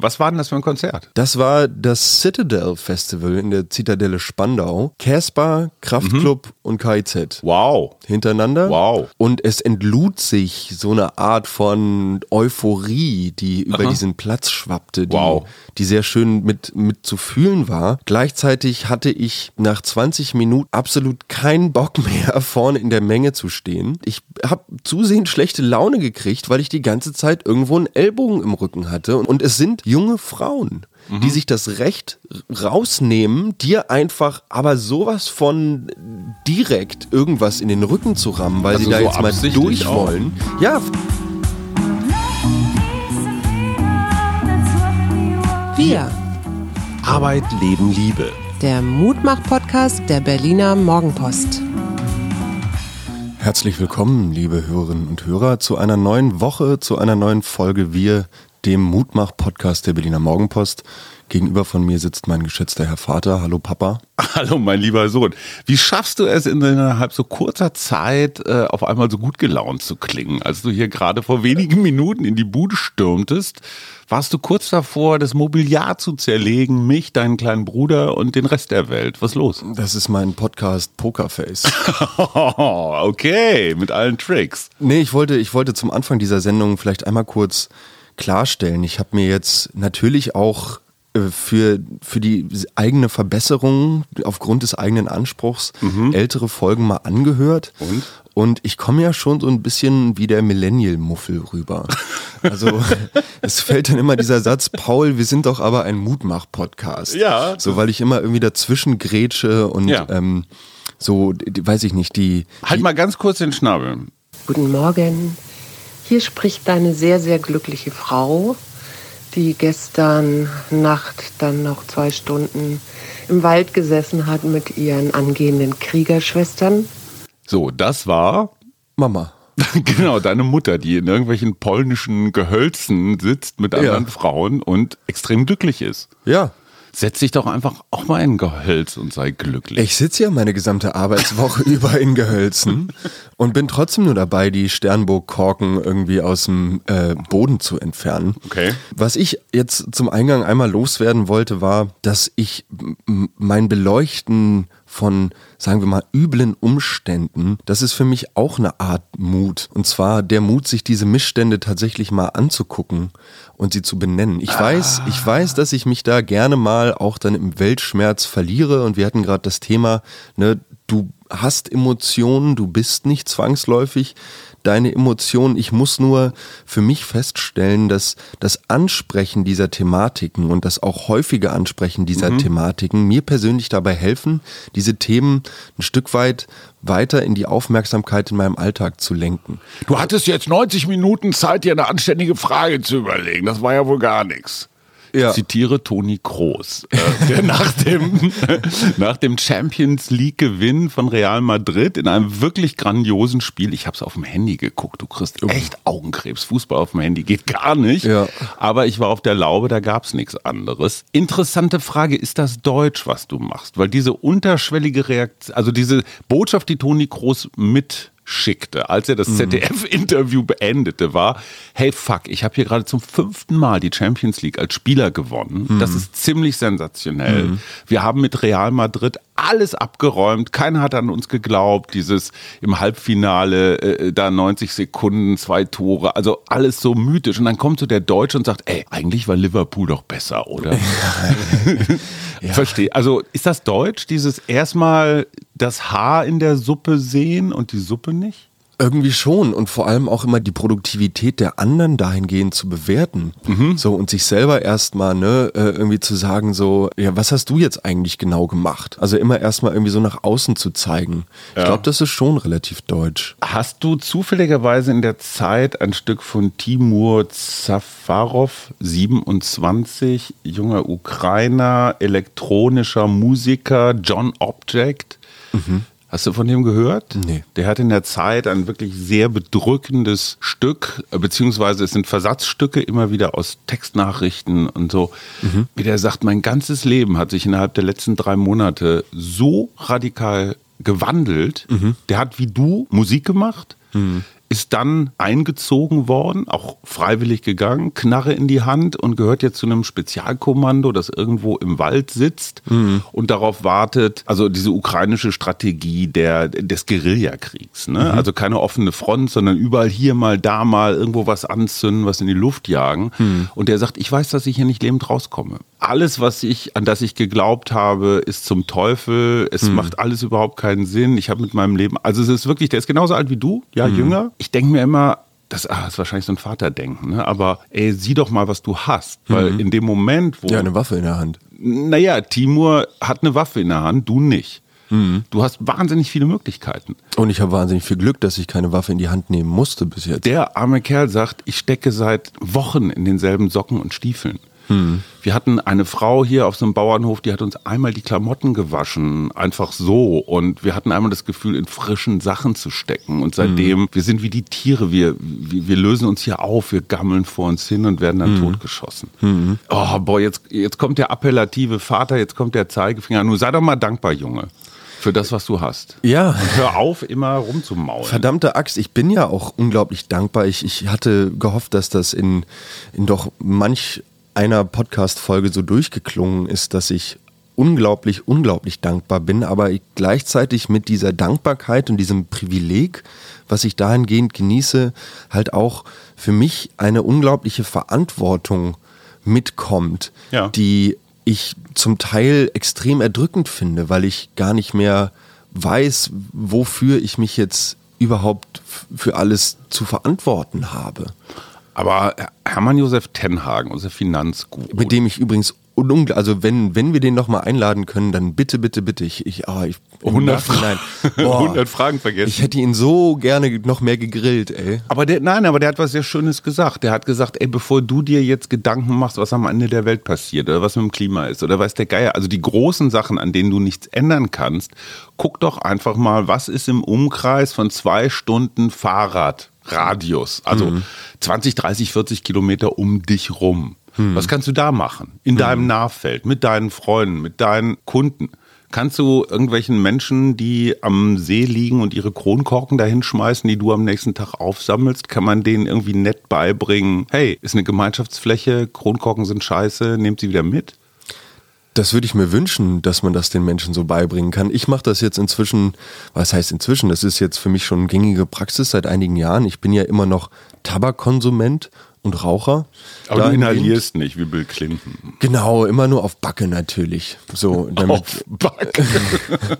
Was war denn das für ein Konzert? Das war das Citadel Festival in der Zitadelle Spandau. Casper, Kraftklub mhm. und KIZ. Wow. Hintereinander. Wow. Und es entlud sich so eine Art von Euphorie, die über Aha. diesen Platz schwappte, die, wow. die sehr schön mit, mit zu fühlen war. Gleichzeitig hatte ich nach 20 Minuten absolut keinen Bock mehr, vorne in der Menge zu stehen. Ich habe zusehends schlechte Laune gekriegt, weil ich die ganze Zeit irgendwo einen Ellbogen im Rücken hatte. Und es sind junge Frauen, mhm. die sich das Recht rausnehmen, dir einfach aber sowas von direkt irgendwas in den Rücken zu rammen, weil also sie da so jetzt mal durch wollen. Ja. Wir. Arbeit, Leben, Liebe. Der Mutmach-Podcast der Berliner Morgenpost. Herzlich willkommen, liebe Hörerinnen und Hörer, zu einer neuen Woche, zu einer neuen Folge Wir dem Mutmach-Podcast der Berliner Morgenpost. Gegenüber von mir sitzt mein geschätzter Herr Vater. Hallo Papa. Hallo mein lieber Sohn. Wie schaffst du es innerhalb so kurzer Zeit äh, auf einmal so gut gelaunt zu klingen? Als du hier gerade vor wenigen Minuten in die Bude stürmtest, warst du kurz davor, das Mobiliar zu zerlegen, mich, deinen kleinen Bruder und den Rest der Welt. Was ist los? Das ist mein Podcast Pokerface. okay, mit allen Tricks. Nee, ich wollte, ich wollte zum Anfang dieser Sendung vielleicht einmal kurz klarstellen. Ich habe mir jetzt natürlich auch äh, für, für die eigene Verbesserung aufgrund des eigenen Anspruchs mhm. ältere Folgen mal angehört. Und? Und ich komme ja schon so ein bisschen wie der Millennial-Muffel rüber. Also es fällt dann immer dieser Satz, Paul, wir sind doch aber ein Mutmach-Podcast. Ja. So, weil ich immer irgendwie dazwischen grätsche und ja. ähm, so, weiß ich nicht, die... Halt die mal ganz kurz den Schnabel. Guten Morgen. Hier spricht deine sehr, sehr glückliche Frau, die gestern Nacht dann noch zwei Stunden im Wald gesessen hat mit ihren angehenden Kriegerschwestern. So, das war Mama. genau, deine Mutter, die in irgendwelchen polnischen Gehölzen sitzt mit anderen ja. Frauen und extrem glücklich ist. Ja. Setz dich doch einfach auch mal in Gehölz und sei glücklich. Ich sitze ja meine gesamte Arbeitswoche über in Gehölzen und bin trotzdem nur dabei, die Sternburg-Korken irgendwie aus dem äh, Boden zu entfernen. Okay. Was ich jetzt zum Eingang einmal loswerden wollte, war, dass ich mein Beleuchten von, sagen wir mal, üblen Umständen, das ist für mich auch eine Art Mut. Und zwar der Mut, sich diese Missstände tatsächlich mal anzugucken und sie zu benennen. Ich ah. weiß, ich weiß, dass ich mich da gerne mal auch dann im Weltschmerz verliere. Und wir hatten gerade das Thema, ne, du hast Emotionen, du bist nicht zwangsläufig deine Emotionen. Ich muss nur für mich feststellen, dass das Ansprechen dieser Thematiken und das auch häufige Ansprechen dieser mhm. Thematiken mir persönlich dabei helfen, diese Themen ein Stück weit weiter in die Aufmerksamkeit in meinem Alltag zu lenken. Du hattest jetzt 90 Minuten Zeit, dir eine anständige Frage zu überlegen. Das war ja wohl gar nichts ja. zitiere Toni Kroos, äh, der nach dem, nach dem Champions League-Gewinn von Real Madrid in einem wirklich grandiosen Spiel, ich habe es auf dem Handy geguckt, du kriegst echt Augenkrebs, Fußball auf dem Handy geht gar nicht, ja. aber ich war auf der Laube, da gab es nichts anderes. Interessante Frage, ist das Deutsch, was du machst? Weil diese unterschwellige Reaktion, also diese Botschaft, die Toni Kroos mit schickte, als er das mhm. ZDF-Interview beendete, war, hey fuck, ich habe hier gerade zum fünften Mal die Champions League als Spieler gewonnen. Mhm. Das ist ziemlich sensationell. Mhm. Wir haben mit Real Madrid alles abgeräumt. Keiner hat an uns geglaubt. Dieses im Halbfinale, äh, da 90 Sekunden, zwei Tore, also alles so mythisch. Und dann kommt so der Deutsche und sagt, ey, eigentlich war Liverpool doch besser, oder? ja. Verstehe. Also ist das Deutsch, dieses erstmal das Haar in der Suppe sehen und die Suppe nicht? Irgendwie schon und vor allem auch immer die Produktivität der anderen dahingehend zu bewerten. Mhm. So und sich selber erstmal, ne, äh, irgendwie zu sagen, so, ja, was hast du jetzt eigentlich genau gemacht? Also immer erstmal irgendwie so nach außen zu zeigen. Ja. Ich glaube, das ist schon relativ deutsch. Hast du zufälligerweise in der Zeit ein Stück von Timur Zafarov, 27, junger Ukrainer, elektronischer Musiker, John Object? Mhm. Hast du von dem gehört? Nee. Der hat in der Zeit ein wirklich sehr bedrückendes Stück, äh, beziehungsweise es sind Versatzstücke immer wieder aus Textnachrichten und so. Mhm. Wie der sagt, mein ganzes Leben hat sich innerhalb der letzten drei Monate so radikal gewandelt. Mhm. Der hat wie du Musik gemacht. Mhm ist dann eingezogen worden, auch freiwillig gegangen, Knarre in die Hand und gehört jetzt zu einem Spezialkommando, das irgendwo im Wald sitzt mhm. und darauf wartet, also diese ukrainische Strategie der, des Guerillakriegs. Ne? Mhm. Also keine offene Front, sondern überall hier mal, da mal irgendwo was anzünden, was in die Luft jagen. Mhm. Und der sagt, ich weiß, dass ich hier nicht lebend rauskomme. Alles, was ich, an das ich geglaubt habe, ist zum Teufel. Es mhm. macht alles überhaupt keinen Sinn. Ich habe mit meinem Leben, also es ist wirklich, der ist genauso alt wie du, ja, mhm. jünger. Ich denke mir immer, das, ah, ist wahrscheinlich so ein Vaterdenken, ne? aber ey, sieh doch mal, was du hast. Weil mhm. in dem Moment, wo. Ja, eine Waffe in der Hand. Naja, Timur hat eine Waffe in der Hand, du nicht. Mhm. Du hast wahnsinnig viele Möglichkeiten. Und ich habe wahnsinnig viel Glück, dass ich keine Waffe in die Hand nehmen musste bis jetzt. Der arme Kerl sagt, ich stecke seit Wochen in denselben Socken und Stiefeln. Hm. Wir hatten eine Frau hier auf so einem Bauernhof, die hat uns einmal die Klamotten gewaschen, einfach so. Und wir hatten einmal das Gefühl, in frischen Sachen zu stecken. Und seitdem, hm. wir sind wie die Tiere, wir, wir, wir, lösen uns hier auf, wir gammeln vor uns hin und werden dann hm. totgeschossen. Hm. Oh, boah, jetzt, jetzt kommt der appellative Vater, jetzt kommt der Zeigefinger. Nun sei doch mal dankbar, Junge. Für das, was du hast. Ja. Und hör auf, immer rumzumaulen. Verdammte Axt, ich bin ja auch unglaublich dankbar. Ich, ich hatte gehofft, dass das in, in doch manch einer Podcast-Folge so durchgeklungen ist, dass ich unglaublich, unglaublich dankbar bin, aber ich gleichzeitig mit dieser Dankbarkeit und diesem Privileg, was ich dahingehend genieße, halt auch für mich eine unglaubliche Verantwortung mitkommt, ja. die ich zum Teil extrem erdrückend finde, weil ich gar nicht mehr weiß, wofür ich mich jetzt überhaupt für alles zu verantworten habe. Aber Hermann Josef Tenhagen, unser Finanzguru. Mit dem ich übrigens also wenn, wenn wir den nochmal einladen können, dann bitte, bitte, bitte. Ich, ich, oh, ich 100, Fra Boah, 100 Fragen vergessen. Ich hätte ihn so gerne noch mehr gegrillt, ey. Aber der, nein, aber der hat was sehr Schönes gesagt. Der hat gesagt, ey, bevor du dir jetzt Gedanken machst, was am Ende der Welt passiert oder was mit dem Klima ist oder weiß der Geier, also die großen Sachen, an denen du nichts ändern kannst, guck doch einfach mal, was ist im Umkreis von zwei Stunden Fahrrad Radius, also mhm. 20, 30, 40 Kilometer um dich rum. Mhm. Was kannst du da machen? In mhm. deinem Nahfeld, mit deinen Freunden, mit deinen Kunden. Kannst du irgendwelchen Menschen, die am See liegen und ihre Kronkorken dahin schmeißen, die du am nächsten Tag aufsammelst, kann man denen irgendwie nett beibringen, hey, ist eine Gemeinschaftsfläche, Kronkorken sind scheiße, nehmt sie wieder mit? Das würde ich mir wünschen, dass man das den Menschen so beibringen kann. Ich mache das jetzt inzwischen, was heißt inzwischen? Das ist jetzt für mich schon gängige Praxis seit einigen Jahren. Ich bin ja immer noch Tabakkonsument und Raucher. Aber du inhalierst nicht wie Bill Clinton. Genau, immer nur auf Backe natürlich. So, damit, auf Backe.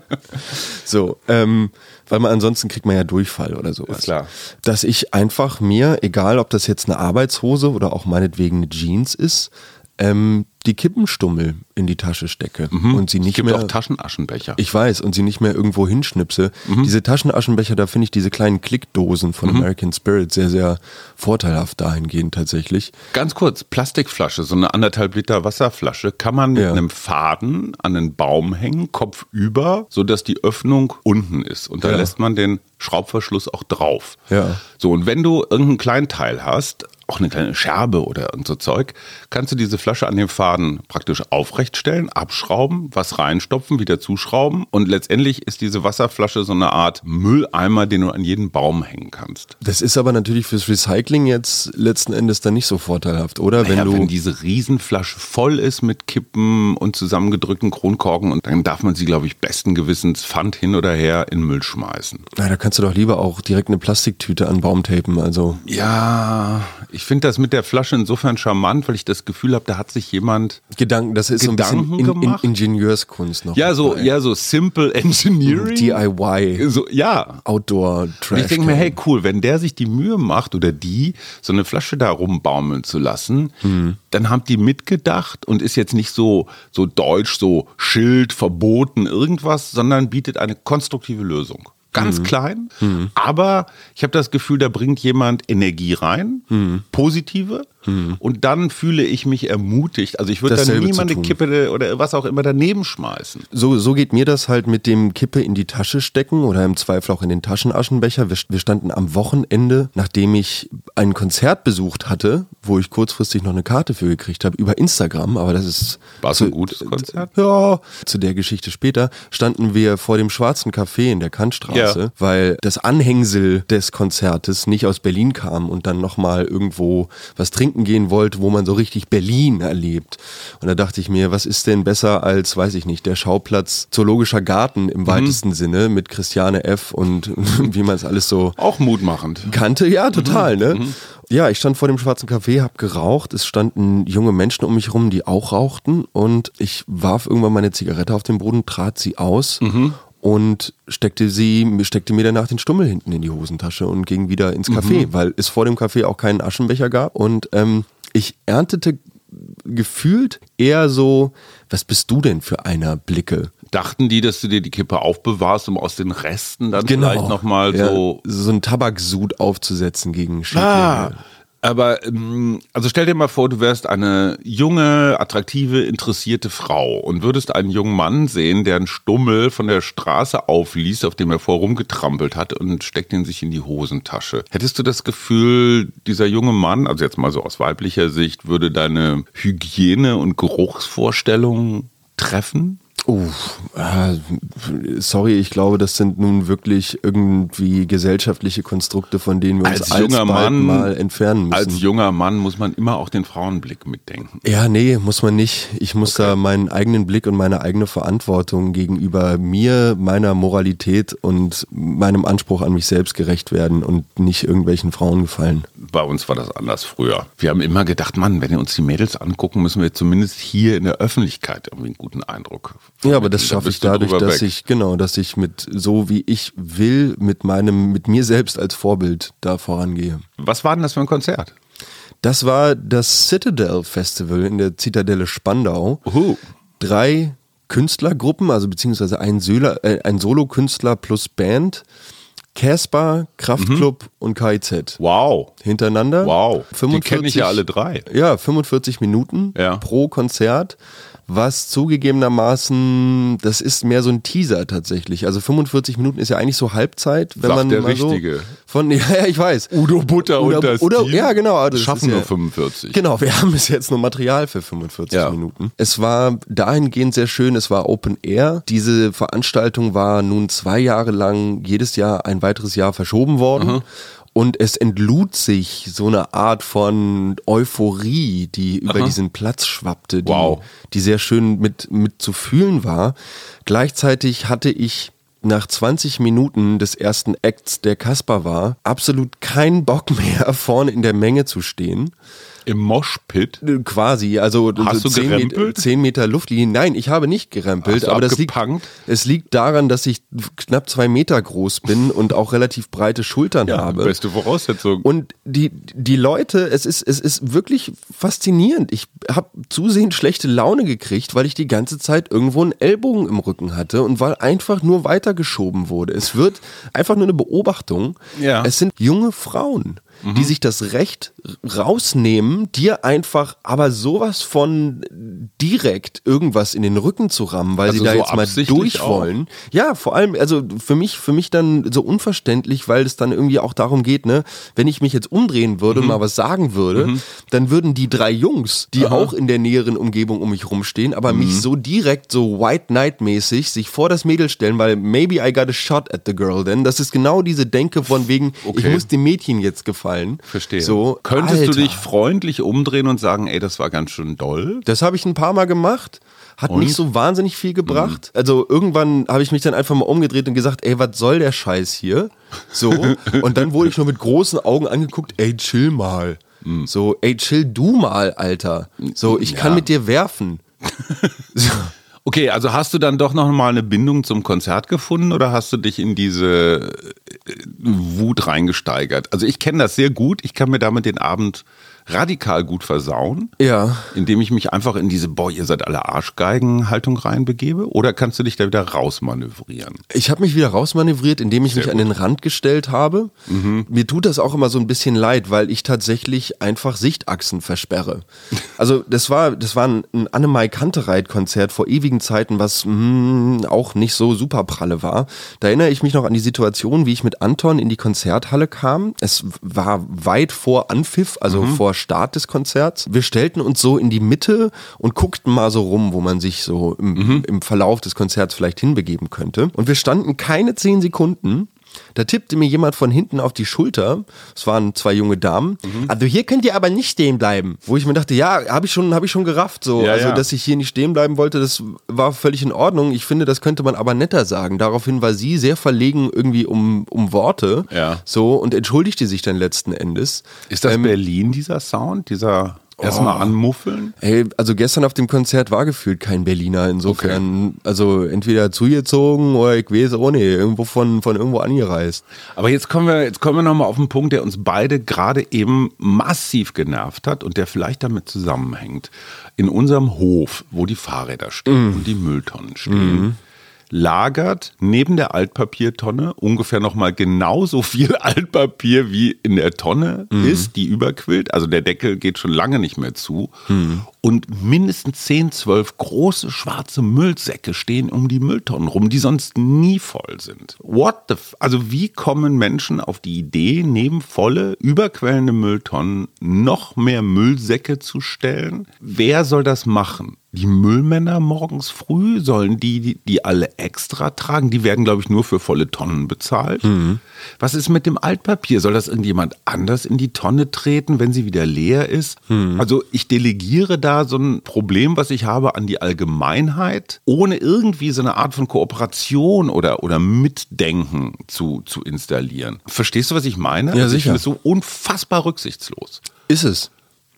so, ähm, weil man ansonsten kriegt man ja Durchfall oder sowas. Ist klar. Dass ich einfach mir, egal ob das jetzt eine Arbeitshose oder auch meinetwegen eine Jeans ist, ähm, die Kippenstummel in die Tasche stecke mhm. und sie nicht es gibt mehr auch Taschenaschenbecher. Ich weiß und sie nicht mehr irgendwo hinschnipse. Mhm. Diese Taschenaschenbecher, da finde ich diese kleinen Klickdosen von mhm. American Spirit sehr sehr vorteilhaft dahingehend tatsächlich. Ganz kurz, Plastikflasche, so eine anderthalb Liter Wasserflasche kann man mit ja. einem Faden an einen Baum hängen, Kopf über, so dass die Öffnung unten ist und da ja. lässt man den Schraubverschluss auch drauf. Ja. So und wenn du irgendeinen Kleinteil hast, auch eine kleine Scherbe oder irgend so Zeug, kannst du diese Flasche an dem Faden praktisch aufrecht stellen, abschrauben, was reinstopfen, wieder zuschrauben und letztendlich ist diese Wasserflasche so eine Art Mülleimer, den du an jeden Baum hängen kannst. Das ist aber natürlich fürs Recycling jetzt letzten Endes dann nicht so vorteilhaft, oder? Naja, wenn, du wenn diese Riesenflasche voll ist mit Kippen und zusammengedrückten Kronkorken und dann darf man sie, glaube ich, besten Gewissens Pfand hin oder her in Müll schmeißen. Na, da kannst du doch lieber auch direkt eine Plastiktüte an Baum tapen, also. Ja, ich finde das mit der Flasche insofern charmant, weil ich das Gefühl habe, da hat sich jemand Gedanken, das ist Gedanken so ein bisschen in, in Ingenieurskunst noch. Ja, so, ja, so simple engineering. DIY. So, ja. Outdoor Trash. ich denke mir, hey, cool, wenn der sich die Mühe macht oder die, so eine Flasche da rumbaumeln zu lassen, mhm. dann haben die mitgedacht und ist jetzt nicht so, so deutsch, so Schild, verboten, irgendwas, sondern bietet eine konstruktive Lösung ganz mhm. klein, mhm. aber ich habe das Gefühl, da bringt jemand Energie rein, mhm. positive, hm. Und dann fühle ich mich ermutigt. Also ich würde dann niemand eine Kippe oder was auch immer daneben schmeißen. So, so geht mir das halt mit dem Kippe in die Tasche stecken oder im Zweifel auch in den Taschenaschenbecher. Wir, wir standen am Wochenende, nachdem ich ein Konzert besucht hatte, wo ich kurzfristig noch eine Karte für gekriegt habe, über Instagram, aber das ist... War es ein gutes Konzert? Ja, zu der Geschichte später, standen wir vor dem Schwarzen Café in der Kantstraße. Straße, Ja. weil das Anhängsel des Konzertes nicht aus Berlin kam und dann nochmal irgendwo was trinken gehen wollte, wo man so richtig Berlin erlebt. Und da dachte ich mir, was ist denn besser als, weiß ich nicht, der Schauplatz Zoologischer Garten im weitesten Sinne mit Christiane F. und wie man es alles so Auch mutmachend. kannte. Ja, total, ne? Ja, ich stand vor dem schwarzen Café, hab geraucht. Es standen junge Menschen um mich rum, die auch rauchten. Und ich warf irgendwann meine Zigarette auf den Boden, trat sie aus und steckte sie, steckte mir danach den Stummel hinten in die Hosentasche und ging wieder ins Café, weil es vor dem Café auch keinen Aschenbecher gab. Und ähm, ich erntete gefühlt eher so, was bist du denn für einer Blicke? Dachten die, dass du dir die Kippe aufbewahrst, um aus den Resten dann vielleicht nochmal Genau. Ja, so so ein Tabaksud aufzusetzen gegen Schädlinge. Ah, aber ähm, also stell dir mal vor, du wärst eine junge, attraktive, interessierte Frau und würdest einen jungen Mann sehen, der einen Stummel von der Straße aufliest, auf dem er vorher rumgetrampelt hat und steckt ihn sich in die Hosentasche. Hättest du das Gefühl, dieser junge Mann, also jetzt mal so aus weiblicher Sicht, würde deine Hygiene- und Geruchsvorstellungen treffen? Äh, sorry, ich glaube, das sind nun wirklich irgendwie gesellschaftliche Konstrukte, von denen wir uns Als junger Mann- mal entfernen müssen. Als junger Mann muss man immer auch den Frauenblick mitdenken. ja, nee, muss man nicht. Ich muss da meinen eigenen Blick und meine eigene Verantwortung gegenüber mir, meiner Moralität und meinem Anspruch an mich selbst gerecht werden und nicht irgendwelchen Frauen gefallen. Bei uns war das anders früher. Wir haben immer gedacht, Mann, wenn wir uns die Mädels angucken, müssen wir zumindest hier in der Öffentlichkeit irgendwie einen guten Eindruck. Ja, aber das Da schaffe ich dadurch, dass weg. ich, genau, dass ich mit so wie ich will, mit meinem, mit mir selbst als Vorbild da vorangehe. Was war denn das für ein Konzert? Das war das Citadel Festival in der Zitadelle Spandau. Uhu. Drei Künstlergruppen, also beziehungsweise ein, Söla, äh, ein Solo-Künstler plus Band. Casper, Kraftklub und KIZ. Wow. Hintereinander. Wow. Die 45, kenne ich ja alle drei. Ja, 45 Minuten Ja. pro Konzert. Was zugegebenermaßen, das ist mehr so ein Teaser tatsächlich. Also 45 Minuten ist ja eigentlich so Halbzeit, wenn Sagt man der mal so Richtige. von ja, ja, ich weiß. Udo Butter Oder- und das oder- Team ja, genau, das schaffen ja- nur 45. Genau, wir haben bis jetzt nur Material für 45 Ja. Minuten. Es war dahingehend sehr schön, es war Open Air. Diese Veranstaltung war nun zwei Jahre lang jedes Jahr ein weiteres Jahr verschoben worden. Und es entlud sich so eine Art von Euphorie, die über diesen Platz schwappte, die, Wow. die sehr schön mit, mit zu fühlen war. Gleichzeitig hatte ich nach 20 Minuten des ersten Acts, der Kasper war, absolut keinen Bock mehr, vorne in der Menge zu stehen. Im Moshpit. Äh, Quasi, also Hast so du 10, Meter, gerempelt? 10 Meter Luftlinie. Nein, ich habe nicht gerempelt, aber das liegt, es liegt daran, dass ich knapp zwei Meter groß bin und auch relativ breite Schultern habe. beste Voraussetzung. Und die, die Leute, es ist, es ist wirklich faszinierend. Ich habe zusehends schlechte Laune gekriegt, weil ich die ganze Zeit irgendwo einen Ellbogen im Rücken hatte und weil einfach nur weitergeschoben wurde. Es wird einfach nur eine Beobachtung. Ja. Es sind junge Frauen, die sich das Recht rausnehmen, dir einfach aber sowas von direkt irgendwas in den Rücken zu rammen, weil Also sie da so jetzt mal durch auch? wollen. Ja, vor allem, also für mich, für mich dann so unverständlich, weil es dann irgendwie auch darum geht, ne, wenn ich mich jetzt umdrehen würde und Mhm. mal was sagen würde, dann würden die drei Jungs, die auch in der näheren Umgebung um mich rumstehen, aber Mhm. mich so direkt, so White Knight mäßig, sich vor das Mädel stellen, weil maybe I got a shot at the girl then. Das ist genau diese Denke von wegen, ich Okay. muss dem Mädchen jetzt gefallen. Verstehe. So, Könntest Alter. du dich freundlich umdrehen und sagen, ey, das war ganz schön doll? Das habe ich ein paar Mal gemacht. Hat Und? Mhm. nicht so wahnsinnig viel gebracht. Also irgendwann habe ich mich dann einfach mal umgedreht und gesagt, ey, was soll der Scheiß hier? So. und dann wurde ich nur mit großen Augen angeguckt, ey, chill mal. So, ey, chill du mal, Alter. So, ich kann Mhm. Ja. mit dir werfen. so. Okay, also hast du dann doch noch mal eine Bindung zum Konzert gefunden oder hast du dich in diese äh, Wut reingesteigert? Also ich kenne das sehr gut. Ich kann mir damit den Abend radikal gut versauen, Ja. indem ich mich einfach in diese Boah, ihr seid alle Arschgeigen-Haltung reinbegebe. Oder kannst du dich da wieder rausmanövrieren? Ich habe mich wieder rausmanövriert, indem ich Sehr mich an gut. Mhm. den Rand gestellt habe. Mir tut das auch immer so ein bisschen leid, weil ich tatsächlich einfach Sichtachsen versperre. Also das war, das war ein, ein Annemai Kantereit-Konzert vor ewigen Zeiten, was mm, auch nicht so super pralle war. Da erinnere ich mich noch an die Situation, wie ich mit Anton in die Konzerthalle kam. Es war weit vor Anpfiff, also Mhm. vor Start des Konzerts. Wir stellten uns so in die Mitte und guckten mal so rum, wo man sich so im, Mhm. im Verlauf des Konzerts vielleicht hinbegeben könnte. Und wir standen keine zehn Sekunden. Da tippte mir jemand von hinten auf die Schulter. Es waren zwei junge Damen. Mhm. Also hier könnt ihr aber nicht stehen bleiben. Wo ich mir dachte, ja, habe ich schon, habe ich schon gerafft. So, Ja, also ja. dass ich hier nicht stehen bleiben wollte, das war völlig in Ordnung. Ich finde, das könnte man aber netter sagen. Daraufhin war sie sehr verlegen irgendwie um, um Worte. Ja. So und entschuldigte sich dann letzten Endes. Ist das Ähm, Berlin, dieser Sound? Dieser erstmal Oh. anmuffeln? Ey, also gestern auf dem Konzert war gefühlt kein Berliner. Insofern, also entweder zugezogen oder ich weiß auch nicht, irgendwo von, von irgendwo angereist. Aber jetzt kommen wir, jetzt kommen wir nochmal auf einen Punkt, der uns beide gerade eben massiv genervt hat und der vielleicht damit zusammenhängt. In unserem Hof, wo die Fahrräder stehen und die Mülltonnen stehen, lagert neben der Altpapiertonne ungefähr nochmal genauso viel Altpapier wie in der Tonne ist, die überquillt. Also der Deckel geht schon lange nicht mehr zu. Und mindestens 10, 12 große schwarze Müllsäcke stehen um die Mülltonnen rum, die sonst nie voll sind. What the f Also wie kommen Menschen auf die Idee, neben volle, überquellende Mülltonnen noch mehr Müllsäcke zu stellen? Wer soll das machen? Die Müllmänner morgens früh sollen die, die, die alle extra tragen? Die werden, glaube ich, nur für volle Tonnen bezahlt. Was ist mit dem Altpapier? Soll das irgendjemand anders in die Tonne treten, wenn sie wieder leer ist? Also ich delegiere da so ein Problem, was ich habe, an die Allgemeinheit, ohne irgendwie so eine Art von Kooperation oder, oder Mitdenken zu, zu installieren. Verstehst du, was ich meine? Ja, also ich sicher. finde es so unfassbar rücksichtslos. Ist es.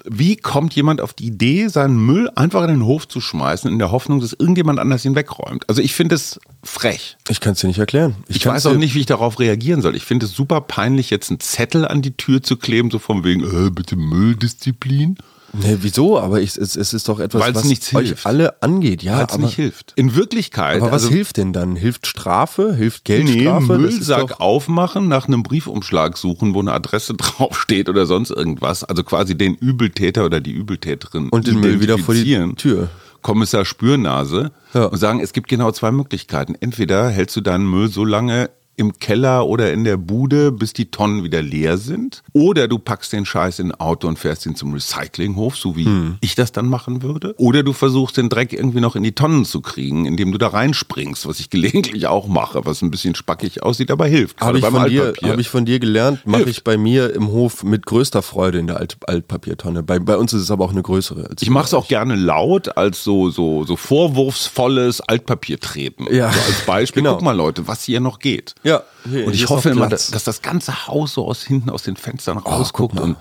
Wie kommt jemand auf die Idee, seinen Müll einfach in den Hof zu schmeißen, in der Hoffnung, dass irgendjemand anders ihn wegräumt? Also ich finde es frech. Ich kann es dir nicht erklären. Ich, kann's weiß auch nicht, wie ich darauf reagieren soll. Ich finde es super peinlich, jetzt einen Zettel an die Tür zu kleben, so von wegen, äh, bitte Mülldisziplin. Nee, wieso? Aber ich, es, es ist doch etwas, Weil's was nichts euch hilft. alle angeht. Ja, Weil es aber, nicht hilft. In Wirklichkeit. aber was also, hilft denn dann? Hilft Strafe? Hilft Nee, Geldstrafe? Ist Müllsack aufmachen, nach einem Briefumschlag suchen, wo eine Adresse draufsteht oder sonst irgendwas. Also quasi den Übeltäter oder die Übeltäterin Und den Müll wieder vor die. Tür. Kommissar Spürnase Ja. und sagen, es gibt genau zwei Möglichkeiten. Entweder hältst du deinen Müll so lange im Keller oder in der Bude, bis die Tonnen wieder leer sind. Oder du packst den Scheiß in ein Auto und fährst ihn zum Recyclinghof, so wie Hm. ich das dann machen würde. Oder du versuchst den Dreck irgendwie noch in die Tonnen zu kriegen, indem du da reinspringst, was ich gelegentlich auch mache, was ein bisschen spackig aussieht, aber hilft. Habe ich, von dir, hab ich von dir gelernt, mache ich bei mir im Hof mit größter Freude in der Alt Altpapiertonne. Bei, bei uns ist es aber auch eine größere. Als Ich mache es auch gerne laut als so, so, so vorwurfsvolles Altpapier treten. Ja. So als Beispiel, Genau. guck mal Leute, was hier noch geht. Ja, hier- und ich hoffe immer, dass, dass das ganze Haus so aus hinten aus den Fenstern rausguckt guck mal. und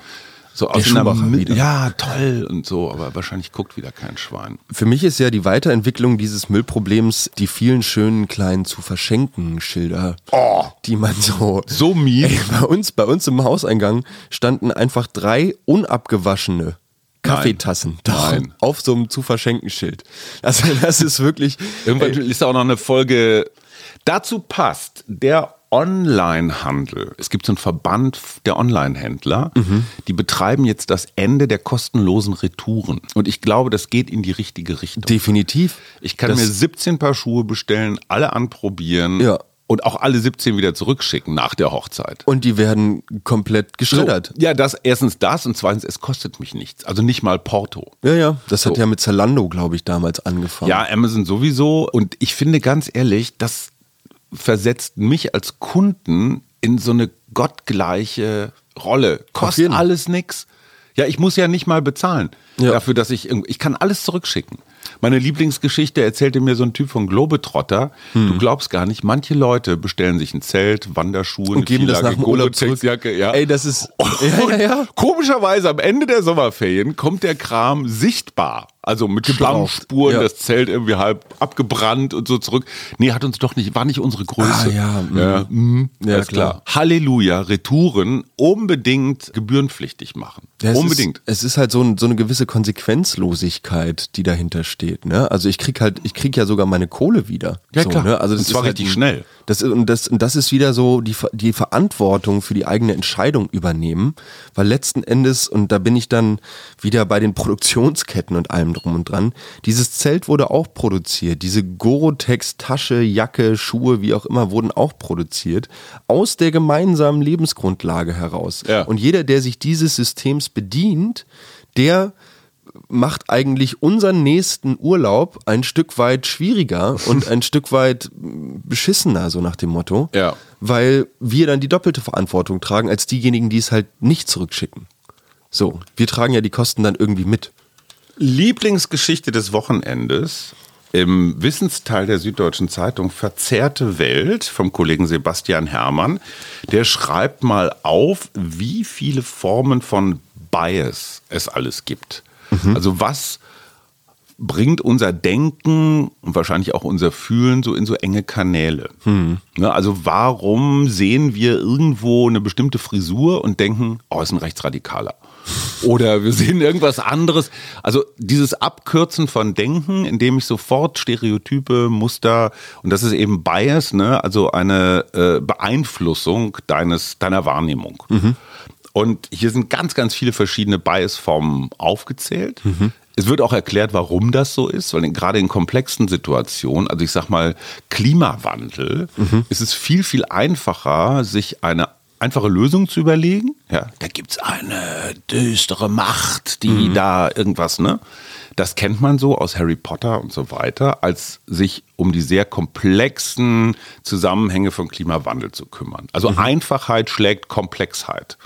so aus Mi- wieder. Ja, toll und so, aber wahrscheinlich guckt wieder kein Schwein. Für mich ist ja die Weiterentwicklung dieses Müllproblems die vielen schönen kleinen zu verschenken Schilder, Oh. die man so. So mies. Bei uns, bei uns im Hauseingang standen einfach drei unabgewaschene Kaffeetassen da Nein. auf so einem zu verschenken Schild. Also das ist wirklich. Irgendwann ey, ist auch noch eine Folge. Dazu passt der Onlinehandel. Es gibt so einen Verband der Online-Händler, Mhm. die betreiben jetzt das Ende der kostenlosen Retouren. Und ich glaube, das geht in die richtige Richtung. definitiv. Ich kann Das- mir 17 Paar Schuhe bestellen, alle anprobieren Ja. und auch alle 17 wieder zurückschicken nach der Hochzeit. Und die werden komplett geschreddert. So, ja, das erstens das und zweitens, es kostet mich nichts. Also nicht mal Porto. Ja, ja. Das hat So. ja mit Zalando, glaube ich, damals angefangen. Ja, Amazon sowieso. Und ich finde ganz ehrlich, das versetzt mich als Kunden in so eine gottgleiche Rolle. Kostet alles nix. Ja, ich muss ja nicht mal bezahlen Ja. dafür, dass ich ich kann alles zurückschicken. Meine Lieblingsgeschichte erzählte mir so ein Typ von Globetrotter. Hm. Du glaubst gar nicht, manche Leute bestellen sich ein Zelt, Wanderschuhe, Und geben das nach dem Urlaub zurück. Ja. Ey, das ist. Ja, ja. komischerweise am Ende der Sommerferien kommt der Kram sichtbar. Also mit Schlammspuren, ja. das Zelt irgendwie halb abgebrannt und so zurück. Nee, hat uns doch nicht, war nicht unsere Größe. Ah, ja, mhm. ja, mhm, Ja, alles klar. Halleluja, Retouren unbedingt gebührenpflichtig machen. Ja, es unbedingt. Ist, es ist halt so, ein, so eine gewisse Konsequenzlosigkeit, die dahinter steht. Ne? Also ich krieg halt, ich krieg ja sogar meine Kohle wieder. Ja, so, klar. Ne? Also das Und zwar ist halt richtig schnell. Das und, das, und das ist wieder so die, die Verantwortung für die eigene Entscheidung übernehmen, weil letzten Endes, und da bin ich dann wieder bei den Produktionsketten und allem allem drum und dran. Dieses Zelt wurde auch produziert. Diese Gorotex Tasche, Jacke, Schuhe, wie auch immer, wurden auch produziert. Aus der gemeinsamen Lebensgrundlage heraus. Ja. Und jeder, der sich dieses Systems bedient, der macht eigentlich unseren nächsten Urlaub ein Stück weit schwieriger und ein Stück weit beschissener, so nach dem Motto. Ja. Weil wir dann die doppelte Verantwortung tragen, als diejenigen, die es halt nicht zurückschicken. So, wir tragen ja die Kosten dann irgendwie mit. Lieblingsgeschichte des Wochenendes im Wissensteil der Süddeutschen Zeitung Verzerrte Welt vom Kollegen Sebastian Herrmann. Der schreibt mal auf, wie viele Formen von Bias es alles gibt. Also was bringt unser Denken und wahrscheinlich auch unser Fühlen so in so enge Kanäle. Ne, also warum sehen wir irgendwo eine bestimmte Frisur und denken, oh, ist ein Rechtsradikaler. Oder wir sehen irgendwas anderes. Also dieses Abkürzen von Denken, indem ich sofort Stereotype, Muster und das ist eben Bias, ne? also eine äh, Beeinflussung deines, deiner Wahrnehmung. Und hier sind ganz, ganz viele verschiedene Bias-Formen aufgezählt. Es wird auch erklärt, warum das so ist, weil in, gerade in komplexen Situationen, also ich sag mal Klimawandel, ist es viel, viel einfacher, sich eine einfache Lösung zu überlegen. Ja, da gibt's eine düstere Macht, die da irgendwas, ne? Das kennt man so aus Harry Potter und so weiter, als sich um die sehr komplexen Zusammenhänge von Klimawandel zu kümmern. Also Einfachheit schlägt Komplexheit.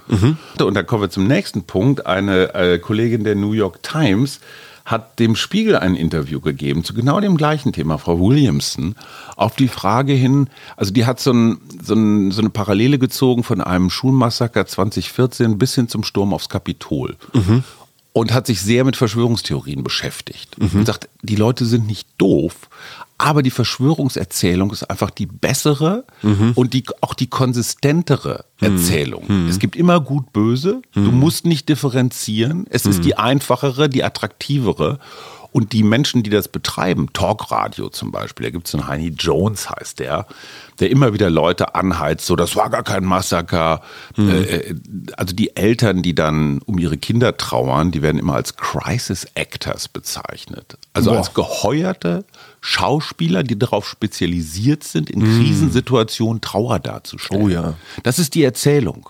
Und dann kommen wir zum nächsten Punkt. Eine äh, Kollegin der New York Times hat dem Spiegel ein Interview gegeben zu genau dem gleichen Thema, Frau Williamson, auf die Frage hin, also die hat so, ein, so, ein, so eine Parallele gezogen von einem Schulmassaker 2014 bis hin zum Sturm aufs Kapitol. Und hat sich sehr mit Verschwörungstheorien beschäftigt. Und sagt, die Leute sind nicht doof, aber die Verschwörungserzählung ist einfach die bessere und die, auch die konsistentere Erzählung. Es gibt immer gut böse, du musst nicht differenzieren, es ist die einfachere, die attraktivere. Und die Menschen, die das betreiben, Talkradio zum Beispiel, da gibt es einen Heini Jones, heißt der, der immer wieder Leute anheizt, so das war gar kein Massaker. Äh, also die Eltern, die dann um ihre Kinder trauern, die werden immer als Crisis Actors bezeichnet. Also Boah. als geheuerte Schauspieler, die darauf spezialisiert sind, in Krisensituationen Trauer darzustellen. Oh ja. Das ist die Erzählung.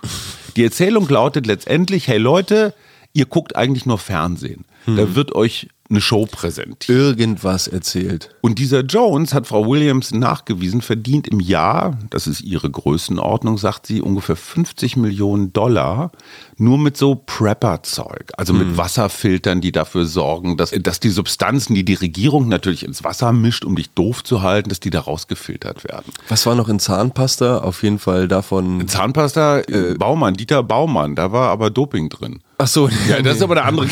Die Erzählung lautet letztendlich, hey Leute, ihr guckt eigentlich nur Fernsehen. Da wird euch eine Show präsentiert. Irgendwas erzählt. Und dieser Jones, hat Frau Williams nachgewiesen, verdient im Jahr, das ist ihre Größenordnung, sagt sie, ungefähr 50 Millionen Dollar nur mit so Prepper-Zeug. Also mit Wasserfiltern, die dafür sorgen, dass, dass die Substanzen, die die Regierung natürlich ins Wasser mischt, um dich doof zu halten, dass die da rausgefiltert werden. Was war noch in Zahnpasta? Auf jeden Fall davon. Zahnpasta, äh, Baumann, Dieter Baumann, da war aber Doping drin. Ach so, Ja, das ist aber eine andere,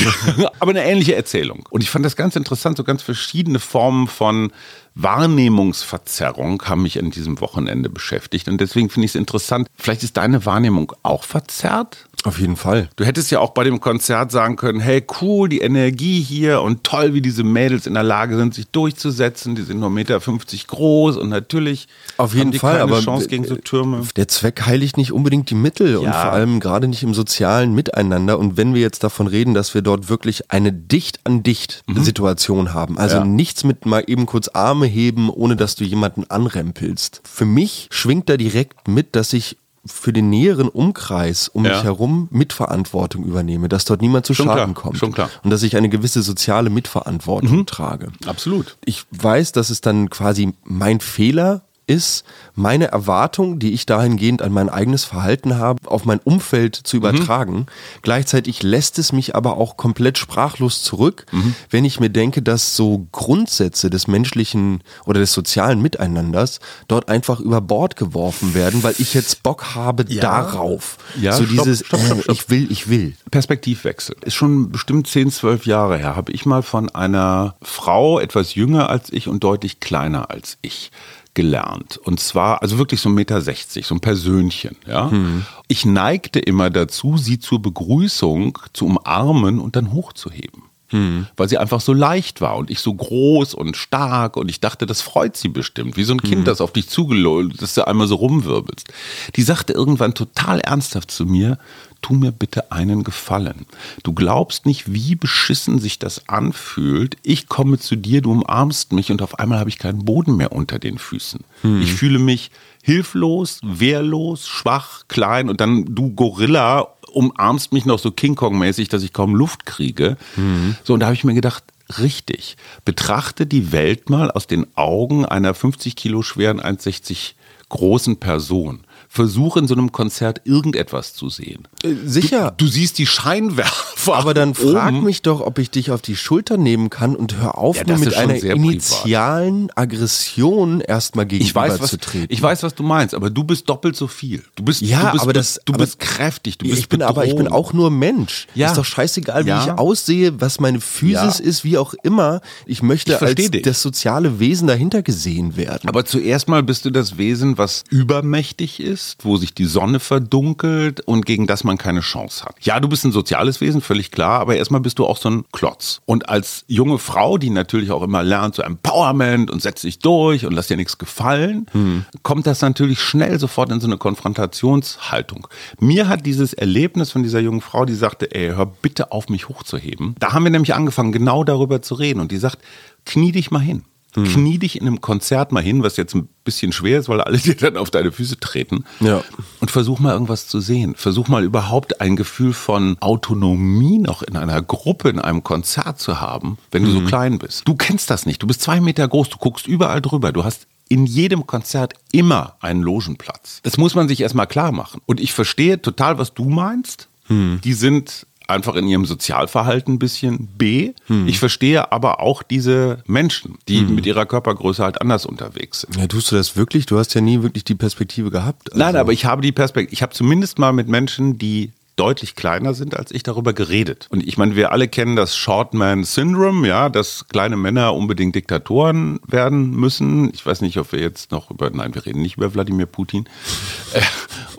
aber eine ähnliche Erzählung. Und ich fand das ganz interessant, so ganz verschiedene Formen von Wahrnehmungsverzerrung haben mich an diesem Wochenende beschäftigt. Und deswegen finde ich es interessant. Vielleicht ist deine Wahrnehmung auch verzerrt? Auf jeden Fall. Du hättest ja auch bei dem Konzert sagen können, hey cool, die Energie hier und toll, wie diese Mädels in der Lage sind, sich durchzusetzen. Die sind nur 1,50 Meter groß und natürlich Auf jeden haben die Fall, keine aber Chance gegen so Türme. Der Zweck heiligt nicht unbedingt die Mittel und Ja. vor allem gerade nicht im sozialen Miteinander. Und wenn wir jetzt davon reden, dass wir dort wirklich eine dicht an dicht Situation haben, also Ja. nichts mit mal eben kurz Arme heben, ohne dass du jemanden anrempelst. Für mich schwingt da direkt mit, dass ich für den näheren Umkreis um Ja. mich herum Mitverantwortung übernehme, dass dort niemand zu Schon Schaden klar, kommt. schon klar. Und dass ich eine gewisse soziale Mitverantwortung trage Absolut. ich weiß, dass es dann quasi mein Fehler ist, meine Erwartung, die ich dahingehend an mein eigenes Verhalten habe, auf mein Umfeld zu übertragen. Gleichzeitig lässt es mich aber auch komplett sprachlos zurück, wenn ich mir denke, dass so Grundsätze des menschlichen oder des sozialen Miteinanders dort einfach über Bord geworfen werden, weil ich jetzt Bock habe darauf. Ja, so stopp, dieses, stopp, stopp, äh, stopp. ich will, ich will. Perspektivwechsel. Ist schon bestimmt 10, 12 Jahre her, habe ich mal von einer Frau, etwas jünger als ich und deutlich kleiner als ich, gelernt. Und zwar, also wirklich so 1,60 Meter, so ein Persönchen. Ja? Ich neigte immer dazu, sie zur Begrüßung zu umarmen und dann hochzuheben. weil sie einfach so leicht war und ich so groß und stark und ich dachte, das freut sie bestimmt, wie so ein Kind, das auf dich zugelollt, dass du einmal so rumwirbelst. Die sagte irgendwann total ernsthaft zu mir, tu mir bitte einen Gefallen. Du glaubst nicht, wie beschissen sich das anfühlt. Ich komme zu dir, du umarmst mich und auf einmal habe ich keinen Boden mehr unter den Füßen. Ich fühle mich hilflos, wehrlos, schwach, klein und dann du Gorilla umarmst mich noch so King Kong-mäßig, dass ich kaum Luft kriege. So, und da habe ich mir gedacht, richtig, betrachte die Welt mal aus den Augen einer 50 Kilo schweren, 1,60 großen Person. Versuche in so einem Konzert irgendetwas zu sehen. Äh, sicher. Du, du siehst die Scheinwerfer. Aber dann frag oben. mich doch, ob ich dich auf die Schulter nehmen kann und hör auf, Ja, mir mit einer initialen Aggression erstmal Ich weiß, was, ich weiß, was du meinst, aber du bist doppelt so viel. Du bist, Ja, du bist, aber das- du aber- bist kräftig, du bist ich bin aber ich bin bedrohend. auch nur Mensch. Ja. Ist doch scheißegal, wie Ja. ich aussehe, was meine Physis Ja. ist, wie auch immer. Ich möchte Ich als dich. das soziale Wesen dahinter gesehen werden. Aber zuerst mal bist du das Wesen, was übermächtig ist, wo sich die Sonne verdunkelt und gegen das man keine Chance hat. Ja, du bist ein soziales Wesen, völlig klar, aber erstmal bist du auch so ein Klotz. Und als junge Frau, die natürlich auch immer lernt, so Empowerment und setz dich durch und lass dir nichts gefallen, kommt das natürlich schnell sofort in so eine Konfrontationshaltung. Mir hat dieses Erlebnis von dieser jungen Frau, die sagte, ey, hör bitte auf, mich hochzuheben. Da haben wir nämlich angefangen, genau darüber zu reden. Und die sagt, knie dich mal hin. Knie dich in einem Konzert mal hin, was jetzt ein bisschen schwer ist, weil alle dir dann auf deine Füße treten. Ja. Und versuch mal irgendwas zu sehen. Versuch mal überhaupt ein Gefühl von Autonomie noch in einer Gruppe, in einem Konzert zu haben, wenn du so klein bist. Du kennst das nicht. Du bist zwei Meter groß, du guckst überall drüber. Du hast in jedem Konzert immer einen Logenplatz. Das muss man sich erstmal klar machen. Und ich verstehe total, was du meinst. Die sind einfach in ihrem Sozialverhalten ein bisschen B. Ich verstehe aber auch diese Menschen, die mit ihrer Körpergröße halt anders unterwegs sind. Ja, tust du das wirklich? Du hast ja nie wirklich die Perspektive gehabt. Nein, Also- aber ich habe die Perspektive, ich habe zumindest mal mit Menschen, die deutlich kleiner sind als ich, darüber geredet. Und ich meine, wir alle kennen das Shortman Syndrome, ja, dass kleine Männer unbedingt Diktatoren werden müssen. Ich weiß nicht, ob wir jetzt noch über, nein, wir reden nicht über Wladimir Putin. Äh,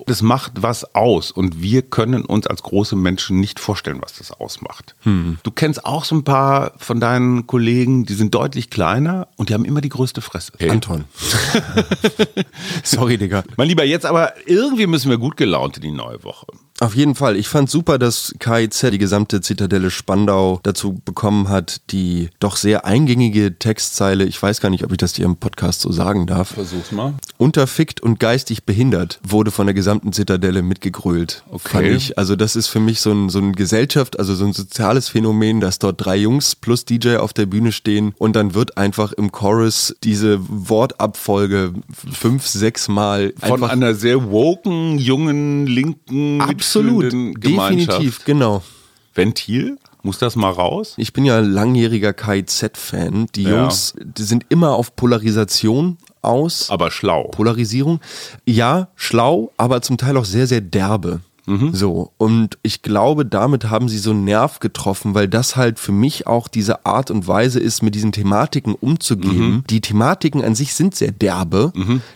Das macht was aus und wir können uns als große Menschen nicht vorstellen, was das ausmacht. Du kennst auch so ein paar von deinen Kollegen, die sind deutlich kleiner und die haben immer die größte Fresse. Anton. Sorry, Digga. Mein Lieber, jetzt aber irgendwie müssen wir gut gelaunt in die neue Woche. Auf jeden Fall. Ich fand super, dass KIZ die gesamte Zitadelle Spandau dazu bekommen hat, die doch sehr eingängige Textzeile, ich weiß gar nicht, ob ich das dir im Podcast so sagen darf, Versuch's mal. unterfickt und geistig behindert, wurde von der gesamten Zitadelle mitgegrölt. Okay. Fand ich. Also das ist für mich so ein, so ein Gesellschaft, also so ein soziales Phänomen, dass dort drei Jungs plus DJ auf der Bühne stehen und dann wird einfach im Chorus diese Wortabfolge fünf, sechs Mal Von einer sehr woken, jungen, linken, absolut, Gemeinschaft. definitiv, genau. Ventil? Muss das mal raus? Ich bin ja langjähriger KIZ-Fan. Die Ja. Jungs die sind immer auf Polarisation aus. Aber schlau. Polarisierung. Ja, schlau, aber zum Teil auch sehr, sehr derbe. So, und ich glaube, damit haben sie so einen Nerv getroffen, weil das halt für mich auch diese Art und Weise ist, mit diesen Thematiken umzugehen. Die Thematiken an sich sind sehr derbe,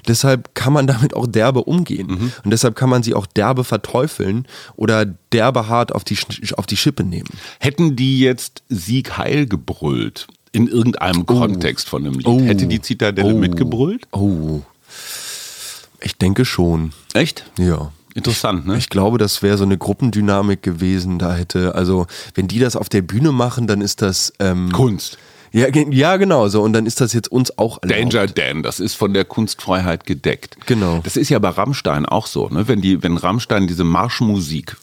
deshalb kann man damit auch derbe umgehen. Und deshalb kann man sie auch derbe verteufeln oder derbe hart auf die, auf die Schippe nehmen. Hätten die jetzt Sieg Heil gebrüllt in irgendeinem Kontext von einem Lied, Oh. hätte die Zitadelle Oh. mitgebrüllt? Oh. Ich denke schon. Echt? Ja. Interessant, ne? Ich glaube, das wäre so eine Gruppendynamik gewesen. Da hätte, also, wenn die das auf der Bühne machen, dann ist das. Ähm, Kunst. ja, ja, genau so. Und dann ist das jetzt uns auch erlaubt. Danger Dan, das ist von der Kunstfreiheit gedeckt. Genau. Das ist ja bei Rammstein auch so, ne? Wenn die, wenn Rammstein diese Marschmusik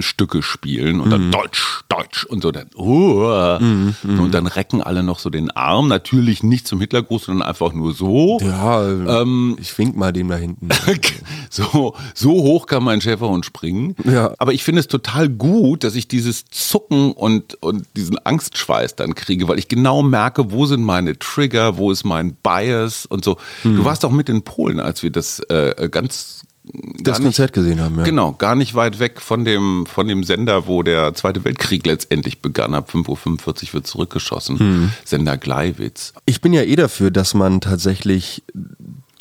Stücke spielen und Mhm. dann Deutsch, Deutsch und so dann uh, und dann recken alle noch so den Arm, natürlich nicht zum Hitlergruß, sondern einfach nur so. Ja, Ähm, ich wink mal dem da hinten. so, so hoch kann mein Schäferhund springen. Ja. Aber ich finde es total gut, dass ich dieses Zucken und, und diesen Angstschweiß dann kriege, weil ich genau merke, wo sind meine Trigger, wo ist mein Bias und so. Hm. Du warst doch mit in Polen, als wir das äh, ganz das Konzert gesehen haben, ja. Genau, gar nicht weit weg von dem, von dem Sender, wo der Zweite Weltkrieg letztendlich begann. Ab 5.45 Uhr wird zurückgeschossen. Hm. Sender Gleiwitz. Ich bin ja eh dafür, dass man tatsächlich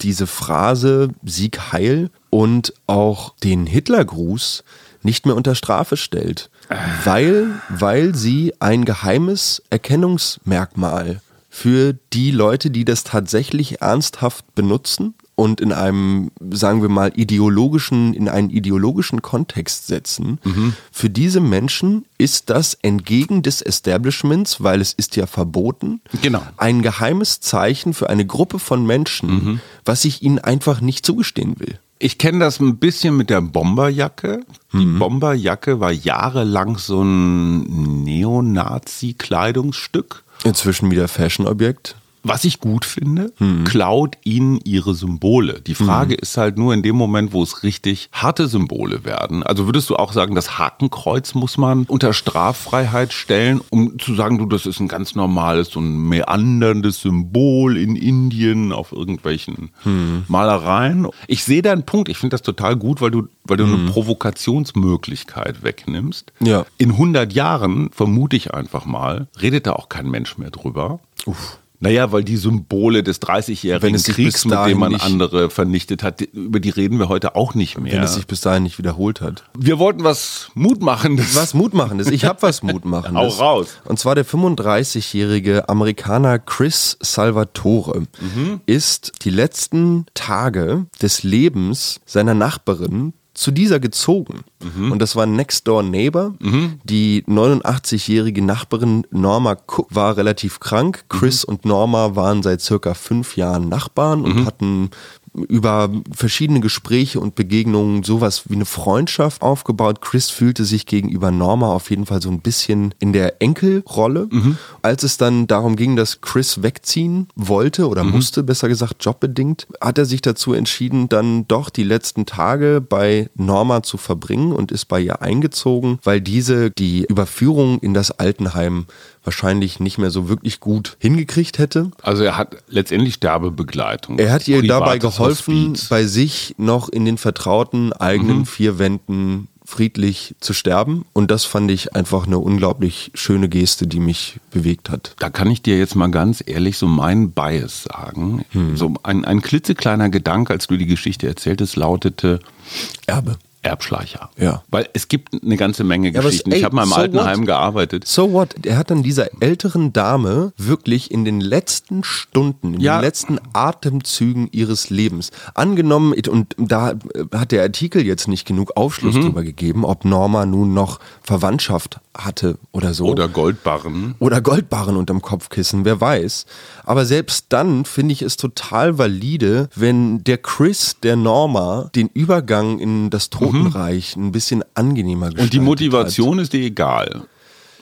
diese Phrase Sieg heil und auch den Hitlergruß nicht mehr unter Strafe stellt. weil, weil sie ein geheimes Erkennungsmerkmal für die Leute, die das tatsächlich ernsthaft benutzen und in einem, sagen wir mal, ideologischen, in einen ideologischen Kontext setzen. Für diese Menschen ist das entgegen des Establishments, weil es ist ja verboten, Genau. ein geheimes Zeichen für eine Gruppe von Menschen, was ich ihnen einfach nicht zugestehen will. Ich kenne das ein bisschen mit der Bomberjacke. Die Bomberjacke war jahrelang so ein Neonazi-Kleidungsstück. Inzwischen wieder Fashionobjekt. Was ich gut finde, klaut ihnen ihre Symbole. Die Frage ist halt nur in dem Moment, wo es richtig harte Symbole werden. Also würdest du auch sagen, das Hakenkreuz muss man unter Straffreiheit stellen, um zu sagen, du, das ist ein ganz normales, so ein meanderndes Symbol in Indien auf irgendwelchen Malereien. Ich sehe da einen Punkt. Ich finde das total gut, weil du, weil du eine Provokationsmöglichkeit wegnimmst. Ja. In 100 Jahren, vermute ich einfach mal, redet da auch kein Mensch mehr drüber. Naja, weil die Symbole des Wenn 30-jährigen es sich Kriegs, mit dem man andere vernichtet hat, über die reden wir heute auch nicht mehr. Wenn es sich bis dahin nicht wiederholt hat. wir wollten was Mutmachendes. Was Mutmachendes. Ich habe was Mutmachendes. Hau raus. Und zwar der 35-jährige Amerikaner Chris Salvatore ist die letzten Tage des Lebens seiner Nachbarin zu dieser gezogen. Und das war Next Door Neighbor. Die 89-jährige Nachbarin Norma Cook war relativ krank. Chris und Norma waren seit circa fünf Jahren Nachbarn und hatten über verschiedene Gespräche und Begegnungen sowas wie eine Freundschaft aufgebaut. Chris fühlte sich gegenüber Norma auf jeden Fall so ein bisschen in der Enkelrolle. Als es dann darum ging, dass Chris wegziehen wollte oder musste, besser gesagt jobbedingt, hat er sich dazu entschieden, dann doch die letzten Tage bei Norma zu verbringen und ist bei ihr eingezogen, weil diese die Überführung in das Altenheim wahrscheinlich nicht mehr so wirklich gut hingekriegt hätte. Also er hat letztendlich Sterbebegleitung. Er hat ihr dabei geholfen, Hospiz. bei sich noch in den vertrauten eigenen vier Wänden friedlich zu sterben. Und das fand ich einfach eine unglaublich schöne Geste, die mich bewegt hat. Da kann ich dir jetzt mal ganz ehrlich so meinen Bias sagen. Hm. So ein, ein klitzekleiner Gedanke, als du die Geschichte erzähltest, lautete Erbe. Erbschleicher. Ja. Weil es gibt eine ganze Menge Ja, Geschichten. ey, ich habe mal im so Altenheim what? gearbeitet. So what? Er hat dann dieser älteren Dame wirklich in den letzten Stunden, in Ja. den letzten Atemzügen ihres Lebens angenommen, und da hat der Artikel jetzt nicht genug Mhm. Aufschluss drüber gegeben, ob Norma nun noch Verwandtschaft hatte oder so. Oder Goldbarren. oder Goldbarren unterm Kopfkissen, wer weiß. Aber selbst dann finde ich es total valide, wenn der Chris, der Norma, den Übergang in das Totenreich ein bisschen angenehmer gestaltet Mhm. Und die Hat. Motivation ist dir egal.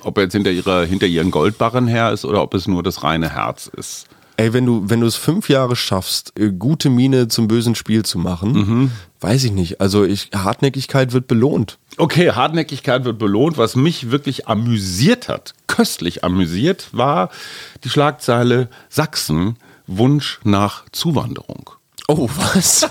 Ob er jetzt hinter, ihrer, hinter ihren Goldbarren her ist oder ob es nur das reine Herz ist. Ey, wenn du, wenn du es fünf Jahre schaffst, äh, gute Miene zum bösen Spiel zu machen, Mhm. weiß ich nicht. Also ich, Hartnäckigkeit wird belohnt. Okay, Hartnäckigkeit wird belohnt. Was mich wirklich amüsiert hat, köstlich amüsiert, war die Schlagzeile Sachsen Wunsch nach Zuwanderung. Oh, was?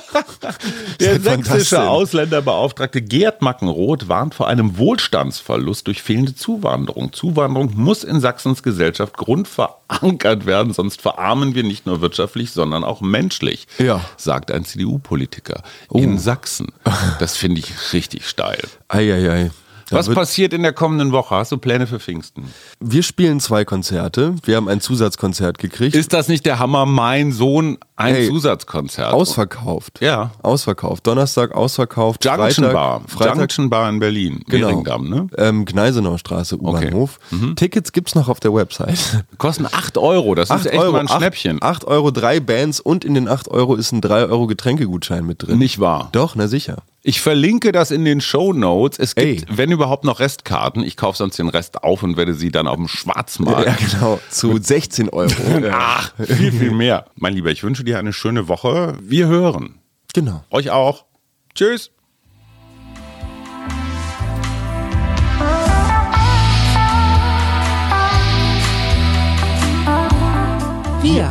Der sächsische? Ausländerbeauftragte Gerd Mackenroth warnt vor einem Wohlstandsverlust durch fehlende Zuwanderung. Zuwanderung muss in Sachsens Gesellschaft grundverankert werden, sonst verarmen wir nicht nur wirtschaftlich, sondern auch menschlich, Ja. sagt ein CDU-Politiker in Sachsen. Das finde ich richtig steil. Eieiei. Da Was passiert in der kommenden Woche? Hast du Pläne für Pfingsten? Wir spielen zwei Konzerte. Wir haben ein Zusatzkonzert gekriegt. Ist das nicht der Hammer? Mein Sohn, ein Hey, Zusatzkonzert. Ausverkauft. Ja. Ausverkauft. Donnerstag ausverkauft. Junction Freitag, Bar. Freitag Junction Bar in Berlin. Genau. Mehringdamm, ne? Ähm, Gneisenauer Straße, U-Bahnhof. Mhm. Tickets gibt's noch auf der Website. Kosten 8 Euro. Das ist echt mal ein Schnäppchen. 8 Euro drei Bands und in den 8 Euro ist ein 3 Euro Getränkegutschein mit drin. Nicht wahr? Doch, na sicher. Ich verlinke das in den Show Notes. Es gibt, Ey. wenn überhaupt noch Restkarten. Ich kaufe sonst den Rest auf und werde sie dann auf dem Schwarzmarkt. Ja, genau. Zu 16 Euro. Ach, viel, viel mehr. Mein Lieber, ich wünsche dir eine schöne Woche. Wir hören. Genau. Euch auch. Tschüss. Wir,